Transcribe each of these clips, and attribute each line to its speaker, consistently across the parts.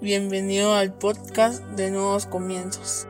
Speaker 1: Bienvenido al podcast de Nuevos Comienzos.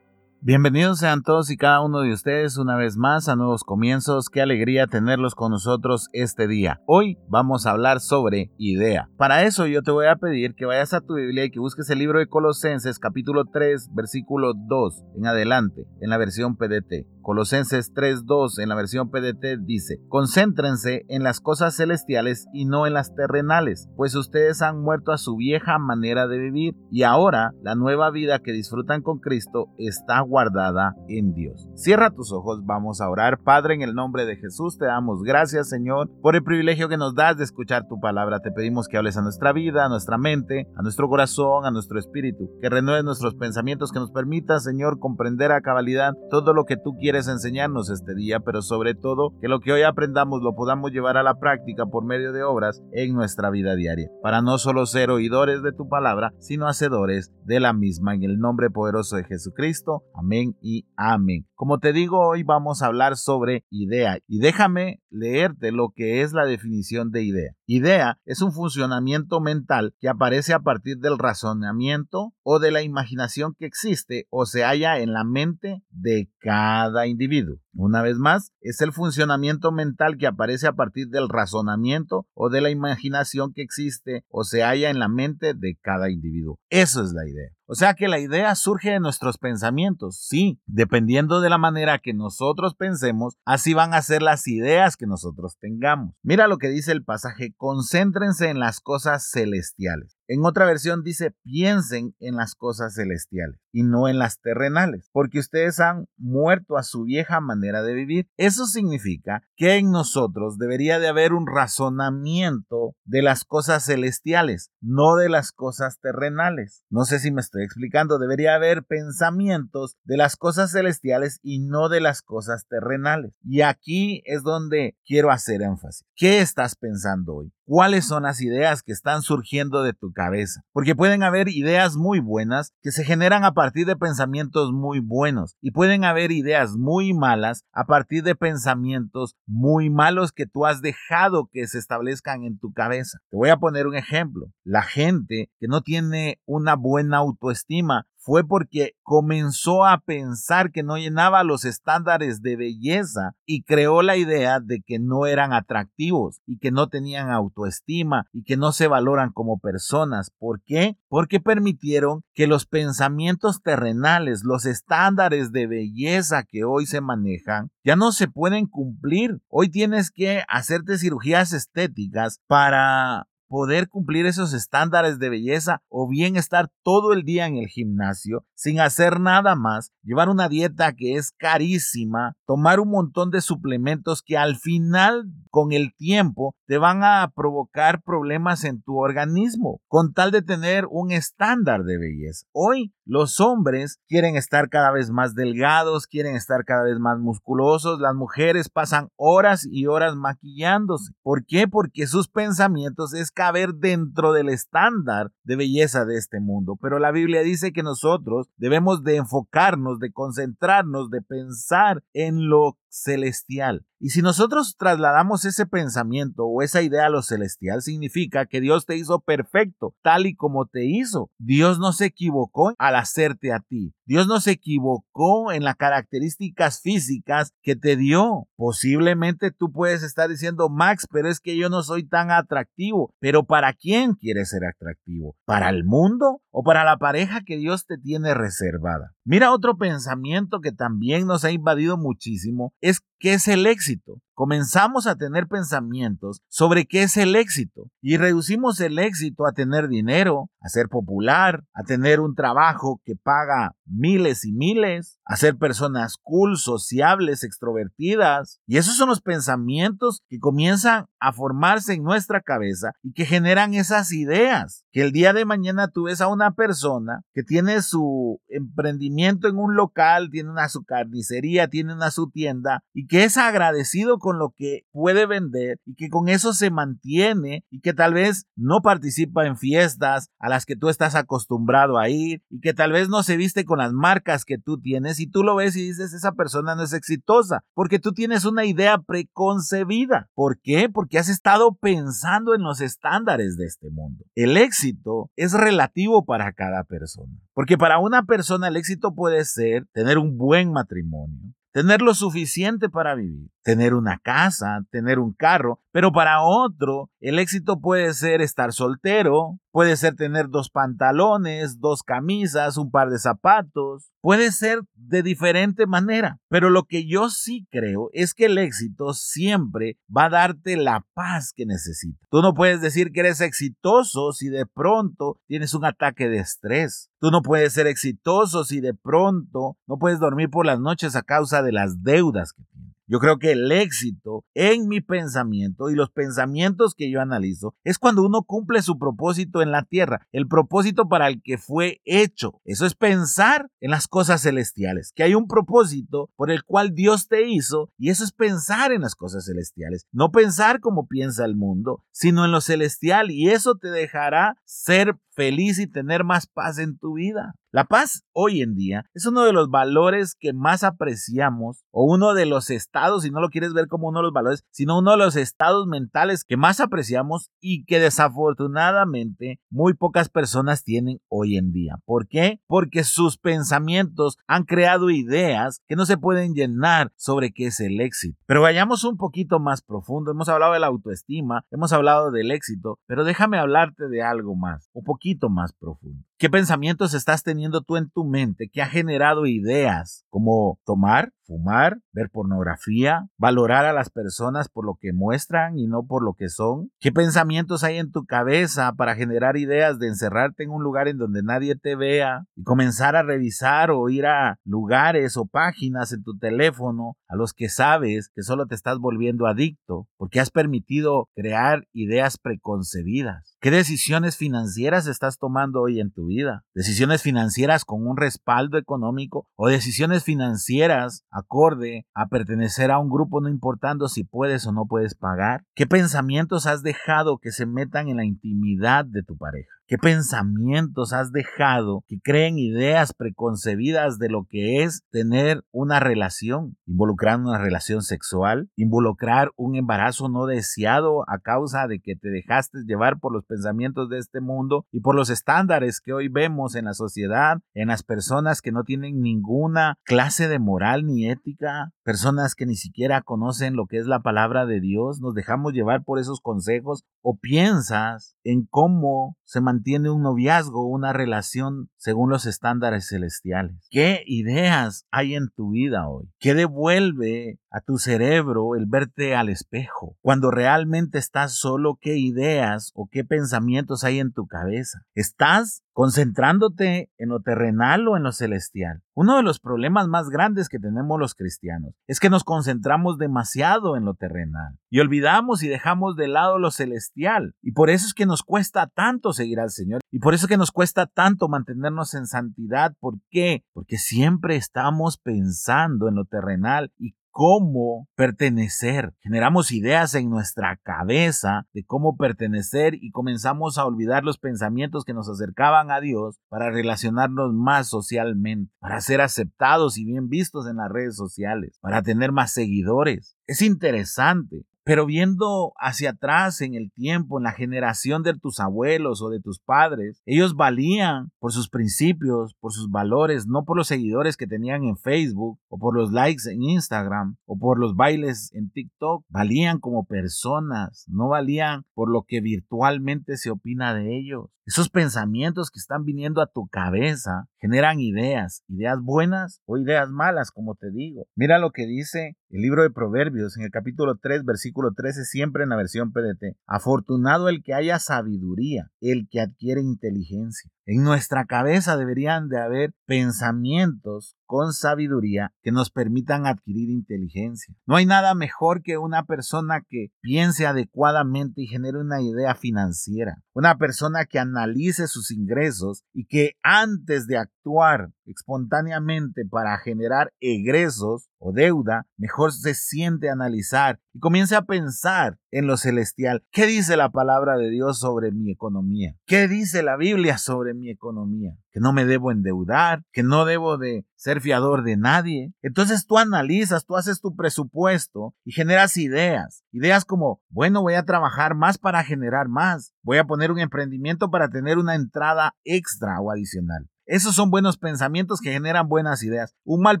Speaker 2: Bienvenidos sean todos y cada uno de ustedes una vez más a Nuevos Comienzos. Qué alegría tenerlos con nosotros este día. Hoy vamos a hablar sobre idea. Para eso yo te voy a pedir que vayas a tu Biblia y que busques el libro de Colosenses capítulo 3 versículo 2 en adelante en la versión PDT. Colosenses 3.2 en la versión PDT dice, concéntrense en las cosas celestiales y no en las terrenales, pues ustedes han muerto a su vieja manera de vivir y ahora la nueva vida que disfrutan con Cristo está guardada en Dios. Cierra tus ojos, vamos a orar. Padre, en el nombre de Jesús te damos gracias, Señor, por el privilegio que nos das de escuchar tu palabra. Te pedimos que hables a nuestra vida, a nuestra mente, a nuestro corazón, a nuestro espíritu, que renueves nuestros pensamientos, que nos permita, Señor, comprender a cabalidad todo lo que tú quieres enseñarnos este día, pero sobre todo que lo que hoy aprendamos lo podamos llevar a la práctica por medio de obras en nuestra vida diaria, para no solo ser oidores de tu palabra, sino hacedores de la misma. En el nombre poderoso de Jesucristo. Amén y amén. Como te digo, hoy vamos a hablar sobre idea y déjame leerte lo que es la definición de idea. Idea es un funcionamiento mental que aparece a partir del razonamiento o de la imaginación que existe o se halla en la mente de cada individuo. Una vez más, es el funcionamiento mental que aparece a partir del razonamiento o de la imaginación que existe o se halla en la mente de cada individuo. Eso es la idea. O sea que la idea surge de nuestros pensamientos. Sí, dependiendo de la manera que nosotros pensemos, así van a ser las ideas que nosotros tengamos. Mira lo que dice el pasaje, concéntrense en las cosas celestiales. En otra versión dice, piensen en las cosas celestiales y no en las terrenales, porque ustedes han muerto a su vieja manera de vivir. Eso significa que en nosotros debería de haber un razonamiento de las cosas celestiales, no de las cosas terrenales. No sé si me estoy explicando, debería haber pensamientos de las cosas celestiales y no de las cosas terrenales. Y aquí es donde quiero hacer énfasis. ¿Qué estás pensando hoy? ¿Cuáles son las ideas que están surgiendo de tu cabeza? Porque pueden haber ideas muy buenas que se generan a partir de pensamientos muy buenos y pueden haber ideas muy malas a partir de pensamientos muy malos que tú has dejado que se establezcan en tu cabeza. Te voy a poner un ejemplo. La gente que no tiene una buena autoestima fue porque comenzó a pensar que no llenaba los estándares de belleza y creó la idea de que no eran atractivos y que no tenían autoestima y que no se valoran como personas. ¿Por qué? Porque permitieron que los pensamientos terrenales, los estándares de belleza que hoy se manejan, ya no se pueden cumplir. Hoy tienes que hacerte cirugías estéticas para poder cumplir esos estándares de belleza o bien estar todo el día en el gimnasio sin hacer nada más, llevar una dieta que es carísima, tomar un montón de suplementos que al final con el tiempo te van a provocar problemas en tu organismo con tal de tener un estándar de belleza. Hoy los hombres quieren estar cada vez más delgados, quieren estar cada vez más musculosos, las mujeres pasan horas y horas maquillándose. ¿Por qué? Porque sus pensamientos es caber dentro del estándar de belleza de este mundo. Pero la Biblia dice que nosotros debemos de enfocarnos, de concentrarnos, de pensar en lo celestial. Y si nosotros trasladamos ese pensamiento o esa idea a lo celestial, significa que Dios te hizo perfecto, tal y como te hizo. Dios no se equivocó al hacerte a ti. Dios no se equivocó en las características físicas que te dio. Posiblemente tú puedes estar diciendo, Max, pero es que yo no soy tan atractivo. Pero ¿para quién quieres ser atractivo? ¿Para el mundo o para la pareja que Dios te tiene reservada? Mira otro pensamiento que también nos ha invadido muchísimo, es qué es el éxito comenzamos a tener pensamientos sobre qué es el éxito y reducimos el éxito a tener dinero, a ser popular, a tener un trabajo que paga miles y miles, a ser personas cool, sociables, extrovertidas. Y esos son los pensamientos que comienzan a formarse en nuestra cabeza y que generan esas ideas. Que el día de mañana tú ves a una persona que tiene su emprendimiento en un local, tiene una su carnicería, tiene una su tienda y que es agradecido con lo que puede vender y que con eso se mantiene y que tal vez no participa en fiestas a las que tú estás acostumbrado a ir y que tal vez no se viste con las marcas que tú tienes y tú lo ves y dices esa persona no es exitosa porque tú tienes una idea preconcebida. ¿Por qué? Porque has estado pensando en los estándares de este mundo. El éxito es relativo para cada persona. Porque para una persona el éxito puede ser tener un buen matrimonio, tener lo suficiente para vivir, tener una casa, tener un carro, pero para otro el éxito puede ser estar soltero, puede ser tener dos pantalones, dos camisas, un par de zapatos, puede ser de diferente manera, pero lo que yo sí creo es que el éxito siempre va a darte la paz que necesitas. Tú no puedes decir que eres exitoso si de pronto tienes un ataque de estrés. Tú no puedes ser exitoso si de pronto no puedes dormir por las noches a causa de las deudas que. Yo creo que el éxito en mi pensamiento y los pensamientos que yo analizo es cuando uno cumple su propósito en la tierra, el propósito para el que fue hecho. Eso es pensar en las cosas celestiales, que hay un propósito por el cual Dios te hizo y eso es pensar en las cosas celestiales. No pensar como piensa el mundo, sino en lo celestial y eso te dejará ser feliz y tener más paz en tu vida. La paz hoy en día es uno de los valores que más apreciamos o uno de los estados, si no lo quieres ver como uno de los valores, sino uno de los estados mentales que más apreciamos y que desafortunadamente muy pocas personas tienen hoy en día. ¿Por qué? Porque sus pensamientos han creado ideas que no se pueden llenar sobre qué es el éxito. Pero vayamos un poquito más profundo. Hemos hablado de la autoestima, hemos hablado del éxito, pero déjame hablarte de algo más, un poquito más profundo. ¿Qué pensamientos estás teniendo tú en tu mente que ha generado ideas como tomar, fumar, ver pornografía, valorar a las personas por lo que muestran y no por lo que son? ¿Qué pensamientos hay en tu cabeza para generar ideas de encerrarte en un lugar en donde nadie te vea y comenzar a revisar o ir a lugares o páginas en tu teléfono a los que sabes que solo te estás volviendo adicto porque has permitido crear ideas preconcebidas? ¿Qué decisiones financieras estás tomando hoy en tu vida? ¿Decisiones financieras con un respaldo económico o decisiones financieras acorde a pertenecer a un grupo no importando si puedes o no puedes pagar? ¿Qué pensamientos has dejado que se metan en la intimidad de tu pareja? ¿Qué pensamientos has dejado que creen ideas preconcebidas de lo que es tener una relación? Involucrar una relación sexual, involucrar un embarazo no deseado a causa de que te dejaste llevar por los pensamientos de este mundo y por los estándares que hoy vemos en la sociedad, en las personas que no tienen ninguna clase de moral ni ética, personas que ni siquiera conocen lo que es la palabra de Dios, nos dejamos llevar por esos consejos o piensas en cómo se mantiene un noviazgo, una relación según los estándares celestiales. ¿Qué ideas hay en tu vida hoy? ¿Qué devuelve a tu cerebro el verte al espejo? Cuando realmente estás solo, ¿qué ideas o qué pensamientos hay en tu cabeza? ¿Estás concentrándote en lo terrenal o en lo celestial. Uno de los problemas más grandes que tenemos los cristianos es que nos concentramos demasiado en lo terrenal y olvidamos y dejamos de lado lo celestial. Y por eso es que nos cuesta tanto seguir al Señor y por eso es que nos cuesta tanto mantenernos en santidad. ¿Por qué? Porque siempre estamos pensando en lo terrenal y cómo pertenecer. Generamos ideas en nuestra cabeza de cómo pertenecer y comenzamos a olvidar los pensamientos que nos acercaban a Dios para relacionarnos más socialmente, para ser aceptados y bien vistos en las redes sociales, para tener más seguidores. Es interesante pero viendo hacia atrás en el tiempo, en la generación de tus abuelos o de tus padres, ellos valían por sus principios, por sus valores, no por los seguidores que tenían en Facebook o por los likes en Instagram o por los bailes en TikTok. Valían como personas, no valían por lo que virtualmente se opina de ellos. Esos pensamientos que están viniendo a tu cabeza generan ideas, ideas buenas o ideas malas, como te digo. Mira lo que dice el libro de Proverbios en el capítulo 3, versículo 13, siempre en la versión PDT. Afortunado el que haya sabiduría, el que adquiere inteligencia. En nuestra cabeza deberían de haber pensamientos con sabiduría que nos permitan adquirir inteligencia. No hay nada mejor que una persona que piense adecuadamente y genere una idea financiera. Una persona que analice sus ingresos y que antes de actuar espontáneamente para generar egresos o deuda, mejor se siente a analizar y comience a pensar en lo celestial. ¿Qué dice la palabra de Dios sobre mi economía? ¿Qué dice la Biblia sobre mi economía? Que no me debo endeudar, que no debo de ser fiador de nadie. Entonces tú analizas, tú haces tu presupuesto y generas ideas. Ideas como, bueno, voy a trabajar más para generar más. Voy a poner un emprendimiento para tener una entrada extra o adicional. Esos son buenos pensamientos que generan buenas ideas. Un mal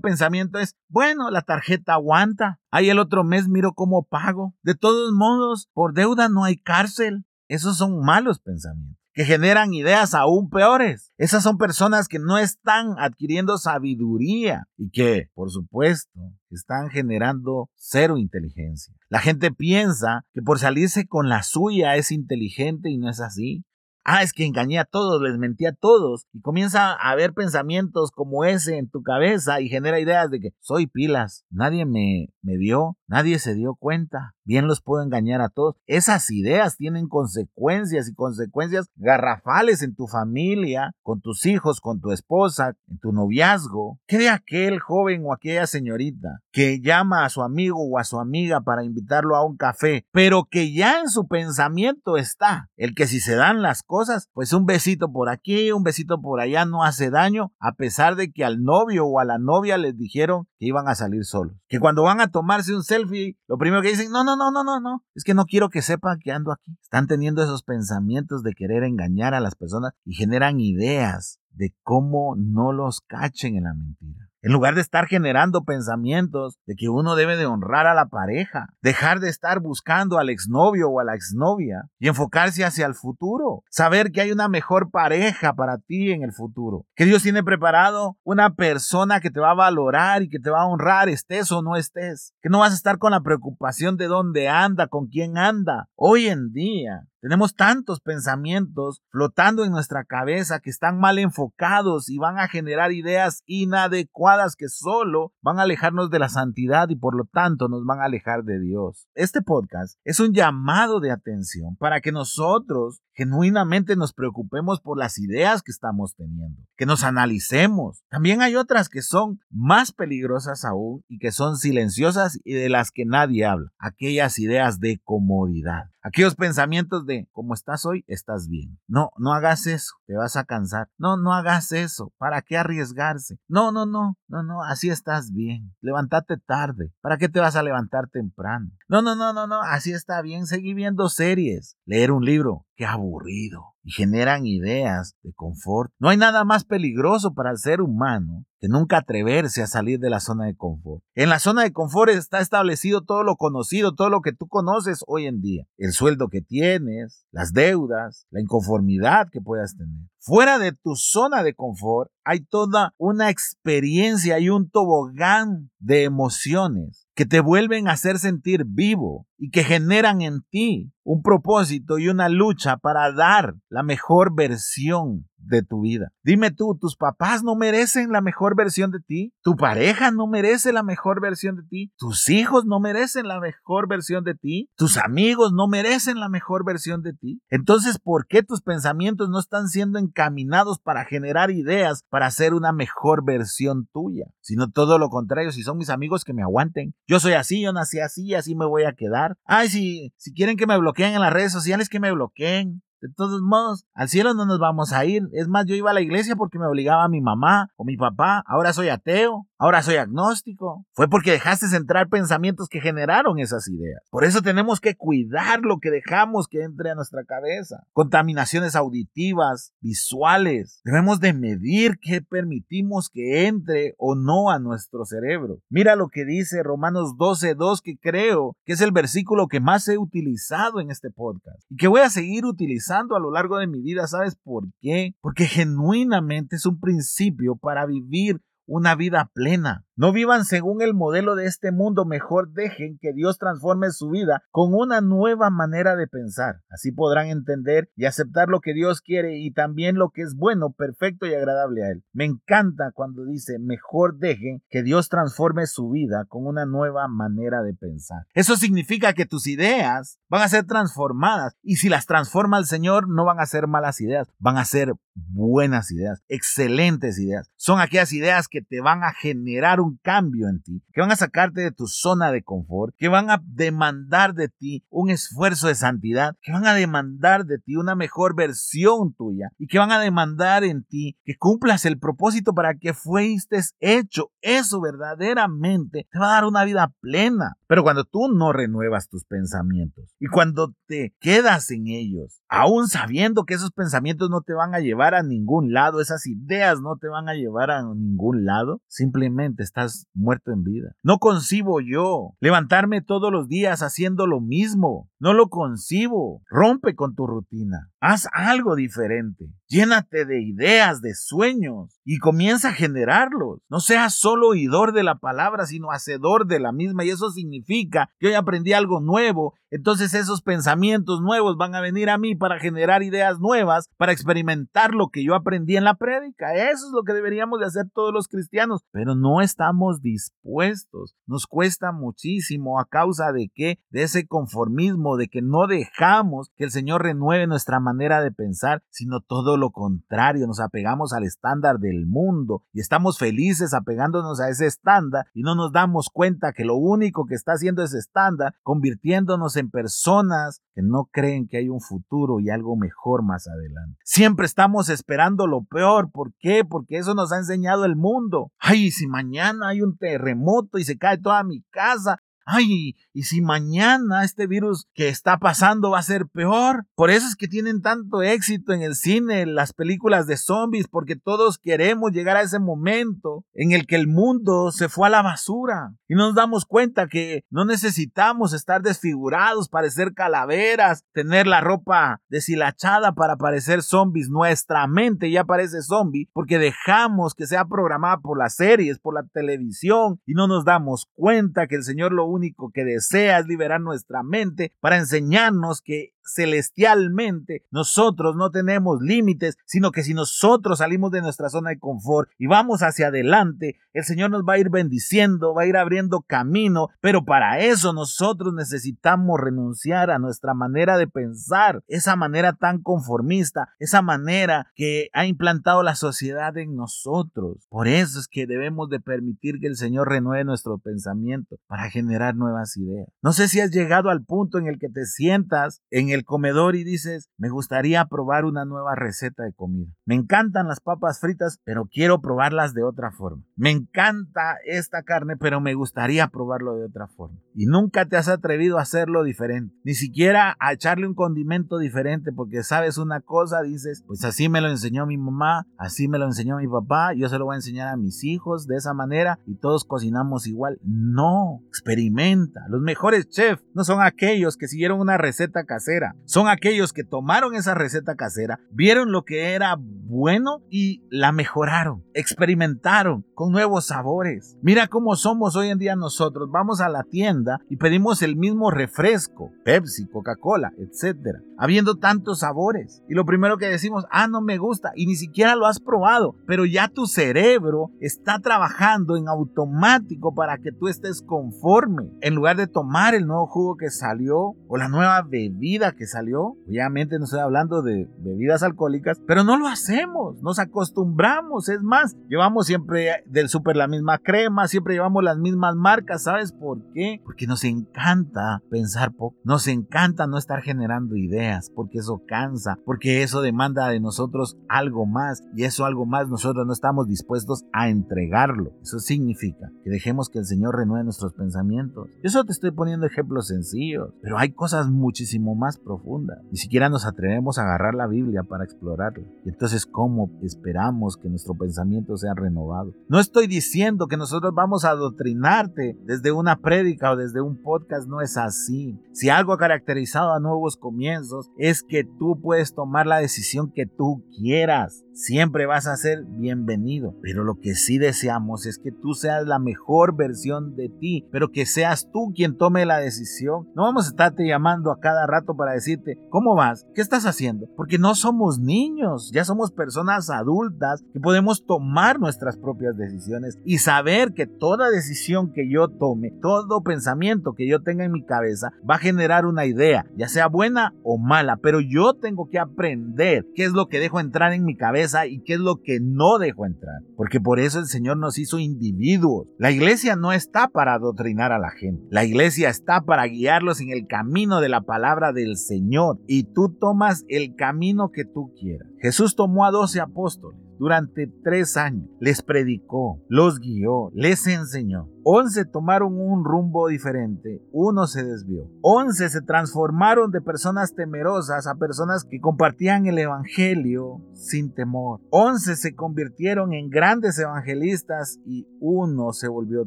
Speaker 2: pensamiento es, bueno, la tarjeta aguanta. Ahí el otro mes miro cómo pago. De todos modos, por deuda no hay cárcel. Esos son malos pensamientos que generan ideas aún peores. Esas son personas que no están adquiriendo sabiduría y que, por supuesto, están generando cero inteligencia. La gente piensa que por salirse con la suya es inteligente y no es así ah, es que engañé a todos, les mentí a todos, y comienza a haber pensamientos como ese en tu cabeza y genera ideas de que soy pilas, nadie me, me vio, nadie se dio cuenta, bien los puedo engañar a todos. Esas ideas tienen consecuencias y consecuencias garrafales en tu familia, con tus hijos, con tu esposa, en tu noviazgo. ¿Qué de aquel joven o aquella señorita que llama a su amigo o a su amiga para invitarlo a un café, pero que ya en su pensamiento está el que si se dan las cosas, pues un besito por aquí, un besito por allá no hace daño, a pesar de que al novio o a la novia les dijeron que iban a salir solos. Que cuando van a tomarse un selfie, lo primero que dicen, no, no, no, no, no, no, es que no quiero que sepan que ando aquí. Están teniendo esos pensamientos de querer engañar a las personas y generan ideas de cómo no los cachen en la mentira. En lugar de estar generando pensamientos de que uno debe de honrar a la pareja, dejar de estar buscando al exnovio o a la exnovia y enfocarse hacia el futuro. Saber que hay una mejor pareja para ti en el futuro. Que Dios tiene preparado una persona que te va a valorar y que te va a honrar, estés o no estés. Que no vas a estar con la preocupación de dónde anda, con quién anda. Hoy en día tenemos tantos pensamientos flotando en nuestra cabeza que están mal enfocados y van a generar ideas inadecuadas que solo van a alejarnos de la santidad y por lo tanto nos van a alejar de Dios. Este podcast es un llamado de atención para que nosotros genuinamente nos preocupemos por las ideas que estamos teniendo, que nos analicemos. También hay otras que son más peligrosas aún y que son silenciosas y de las que nadie habla. Aquellas ideas de comodidad. Aquellos pensamientos de, como estás hoy, estás bien. No, no hagas eso, te vas a cansar. No, no hagas eso, ¿para qué arriesgarse? No, no, no, no, no, así estás bien. Levántate tarde, ¿para qué te vas a levantar temprano? No, no, no, no, no, así está bien, seguir viendo series, leer un libro, qué aburrido y generan ideas de confort. No hay nada más peligroso para el ser humano que nunca atreverse a salir de la zona de confort. En la zona de confort está establecido todo lo conocido, todo lo que tú conoces hoy en día. El sueldo que tienes, las deudas, la inconformidad que puedas tener. Fuera de tu zona de confort hay toda una experiencia y un tobogán de emociones que te vuelven a hacer sentir vivo y que generan en ti un propósito y una lucha para dar la mejor versión de tu vida. Dime tú, ¿tus papás no merecen la mejor versión de ti? ¿Tu pareja no merece la mejor versión de ti? ¿Tus hijos no merecen la mejor versión de ti? ¿Tus amigos no merecen la mejor versión de ti? Entonces, ¿por qué tus pensamientos no están siendo encaminados para generar ideas para hacer una mejor versión tuya? Sino todo lo contrario, si son mis amigos que me aguanten. Yo soy así, yo nací así, así me voy a quedar. Ay, si, si quieren que me bloqueen en las redes sociales, que me bloqueen. De todos modos, al cielo no nos vamos a ir. Es más, yo iba a la iglesia porque me obligaba mi mamá o mi papá. Ahora soy ateo. Ahora soy agnóstico. Fue porque dejaste entrar pensamientos que generaron esas ideas. Por eso tenemos que cuidar lo que dejamos que entre a nuestra cabeza. Contaminaciones auditivas, visuales. Debemos de medir qué permitimos que entre o no a nuestro cerebro. Mira lo que dice Romanos 12.2 que creo que es el versículo que más he utilizado en este podcast y que voy a seguir utilizando a lo largo de mi vida. ¿Sabes por qué? Porque genuinamente es un principio para vivir una vida plena. No vivan según el modelo de este mundo, mejor dejen que Dios transforme su vida con una nueva manera de pensar. Así podrán entender y aceptar lo que Dios quiere y también lo que es bueno, perfecto y agradable a Él. Me encanta cuando dice, mejor dejen que Dios transforme su vida con una nueva manera de pensar. Eso significa que tus ideas van a ser transformadas y si las transforma el Señor no van a ser malas ideas, van a ser buenas ideas, excelentes ideas. Son aquellas ideas que te van a generar un cambio en ti, que van a sacarte de tu zona de confort, que van a demandar de ti un esfuerzo de santidad, que van a demandar de ti una mejor versión tuya y que van a demandar en ti que cumplas el propósito para que fuiste hecho. Eso verdaderamente te va a dar una vida plena. Pero cuando tú no renuevas tus pensamientos y cuando te quedas en ellos, aún sabiendo que esos pensamientos no te van a llevar a ningún lado, esas ideas no te van a llevar a ningún lado, simplemente estás muerto en vida. No concibo yo levantarme todos los días haciendo lo mismo. No lo concibo. Rompe con tu rutina. Haz algo diferente. Llénate de ideas, de sueños y comienza a generarlos. No seas solo oidor de la palabra, sino hacedor de la misma. Y eso significa que hoy aprendí algo nuevo. Entonces esos pensamientos nuevos van a venir a mí para generar ideas nuevas, para experimentar lo que yo aprendí en la prédica. Eso es lo que deberíamos de hacer todos los cristianos. Pero no estamos dispuestos. Nos cuesta muchísimo a causa de que de ese conformismo, de que no dejamos que el Señor renueve nuestra manera de pensar, sino todo lo contrario, nos apegamos al estándar del mundo y estamos felices apegándonos a ese estándar y no nos damos cuenta que lo único que está haciendo ese estándar, convirtiéndonos en personas que no creen que hay un futuro y algo mejor más adelante. Siempre estamos esperando lo peor. ¿Por qué? Porque eso nos ha enseñado el mundo. Ay, si mañana hay un terremoto y se cae toda mi casa, ay, y si mañana este virus que está pasando va a ser peor. Por eso es que tienen tanto éxito en el cine, las películas de zombies, porque todos queremos llegar a ese momento en el que el mundo se fue a la basura. Y nos damos cuenta que no necesitamos estar desfigurados, parecer calaveras, tener la ropa deshilachada para parecer zombies. Nuestra mente ya parece zombie porque dejamos que sea programada por las series, por la televisión y no nos damos cuenta que el Señor lo único que desea es liberar nuestra mente para enseñarnos que celestialmente nosotros no tenemos límites, sino que si nosotros salimos de nuestra zona de confort y vamos hacia adelante, el Señor nos va a ir bendiciendo, va a ir abriendo camino, pero para eso nosotros necesitamos renunciar a nuestra manera de pensar, esa manera tan conformista, esa manera que ha implantado la sociedad en nosotros. Por eso es que debemos de permitir que el Señor renueve nuestro pensamiento para generar nuevas ideas. No sé si has llegado al punto en el que te sientas en comedor y dices, me gustaría probar una nueva receta de comida. Me encantan las papas fritas, pero quiero probarlas de otra forma. Me encanta esta carne, pero me gustaría probarlo de otra forma. Y nunca te has atrevido a hacerlo diferente, ni siquiera a echarle un condimento diferente, porque sabes una cosa, dices, pues así me lo enseñó mi mamá, así me lo enseñó mi papá, yo se lo voy a enseñar a mis hijos de esa manera y todos cocinamos igual. No, experimenta. Los mejores chefs no son aquellos que siguieron una receta casera son aquellos que tomaron esa receta casera, vieron lo que era bueno y la mejoraron, experimentaron con nuevos sabores. Mira cómo somos hoy en día nosotros. Vamos a la tienda y pedimos el mismo refresco, Pepsi, Coca-Cola, etcétera, habiendo tantos sabores. Y lo primero que decimos, ah, no me gusta y ni siquiera lo has probado, pero ya tu cerebro está trabajando en automático para que tú estés conforme en lugar de tomar el nuevo jugo que salió o la nueva bebida que salió. Obviamente no estoy hablando de bebidas alcohólicas, pero no lo hacemos, nos acostumbramos. Es más, llevamos siempre del súper la misma crema, siempre llevamos las mismas marcas. ¿Sabes por qué? Porque nos encanta pensar poco, nos encanta no estar generando ideas, porque eso cansa, porque eso demanda de nosotros algo más y eso algo más nosotros no estamos dispuestos a entregarlo. Eso significa que dejemos que el Señor renueve nuestros pensamientos. Yo solo te estoy poniendo ejemplos sencillos, pero hay cosas muchísimo más profundas. Ni siquiera nos atrevemos a agarrar la Biblia para explorarla. Y entonces, ¿cómo esperamos que nuestro pensamiento sea renovado? No estoy diciendo que nosotros vamos a adoctrinarte desde una prédica o desde un podcast, no es así. Si algo ha caracterizado a nuevos comienzos es que tú puedes tomar la decisión que tú quieras. Siempre vas a ser bienvenido. Pero lo que sí deseamos es que tú seas la mejor versión de ti, pero que seas tú quien tome la decisión. No vamos a estarte llamando a cada rato para decirte, ¿cómo vas? ¿Qué estás haciendo? Porque no somos niños, ya somos personas adultas que podemos tomar nuestras propias decisiones y saber que toda decisión que yo tome, todo pensamiento que yo tenga en mi cabeza va a generar una idea, ya sea buena o mala, pero yo tengo que aprender qué es lo que dejo entrar en mi cabeza y qué es lo que no dejo entrar. Porque por eso el Señor nos hizo individuos. La iglesia no está para adoctrinar a la gente. La iglesia está para guiarlos en el camino de la palabra del Señor. Y tú tomas el camino que tú quieras. Jesús tomó a doce apóstoles durante tres años. Les predicó, los guió, les enseñó. Once tomaron un rumbo diferente, uno se desvió. Once se transformaron de personas temerosas a personas que compartían el Evangelio sin temor. Once se convirtieron en grandes evangelistas y uno se volvió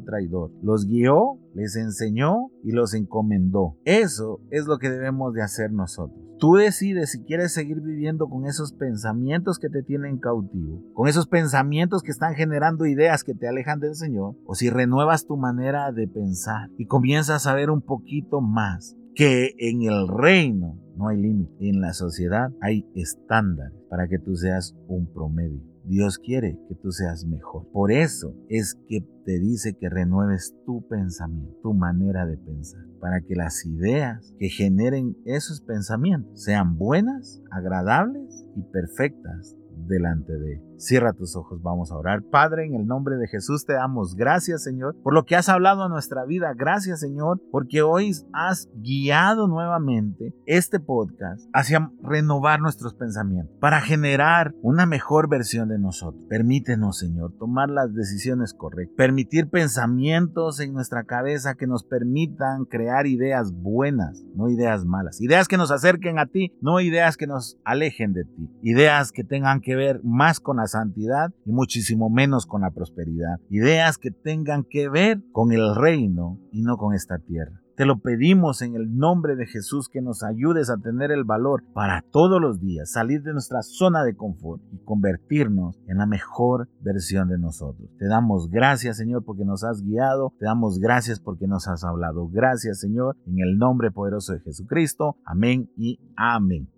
Speaker 2: traidor. Los guió, les enseñó y los encomendó. Eso es lo que debemos de hacer nosotros. Tú decides si quieres seguir viviendo con esos pensamientos que te tienen cautivo, con esos pensamientos que están generando ideas que te alejan del Señor, o si renuevas tu manera de pensar y comienzas a ver un poquito más que en el reino no hay límite, en la sociedad hay estándares para que tú seas un promedio. Dios quiere que tú seas mejor. Por eso es que te dice que renueves tu pensamiento, tu manera de pensar, para que las ideas que generen esos pensamientos sean buenas, agradables y perfectas delante de Él. Cierra tus ojos, vamos a orar. Padre, en el nombre de Jesús te damos gracias, Señor, por lo que has hablado a nuestra vida. Gracias, Señor, porque hoy has guiado nuevamente este podcast hacia renovar nuestros pensamientos, para generar una mejor versión de nosotros. Permítenos, Señor, tomar las decisiones correctas, permitir pensamientos en nuestra cabeza que nos permitan crear ideas buenas, no ideas malas. Ideas que nos acerquen a ti, no ideas que nos alejen de ti. Ideas que tengan que ver más con la santidad y muchísimo menos con la prosperidad. Ideas que tengan que ver con el reino y no con esta tierra. Te lo pedimos en el nombre de Jesús que nos ayudes a tener el valor para todos los días salir de nuestra zona de confort y convertirnos en la mejor versión de nosotros. Te damos gracias Señor porque nos has guiado, te damos gracias porque nos has hablado. Gracias Señor en el nombre poderoso de Jesucristo. Amén y amén.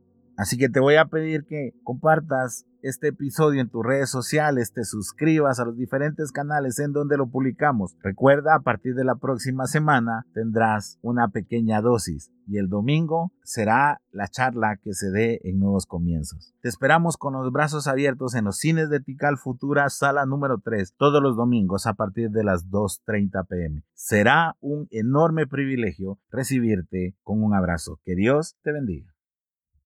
Speaker 2: Así que te voy a pedir que compartas este episodio en tus redes sociales, te suscribas a los diferentes canales en donde lo publicamos. Recuerda, a partir de la próxima semana tendrás una pequeña dosis y el domingo será la charla que se dé en Nuevos Comienzos. Te esperamos con los brazos abiertos en los cines de Tical Futura, sala número 3, todos los domingos a partir de las 2.30 pm. Será un enorme privilegio recibirte con un abrazo. Que Dios te bendiga.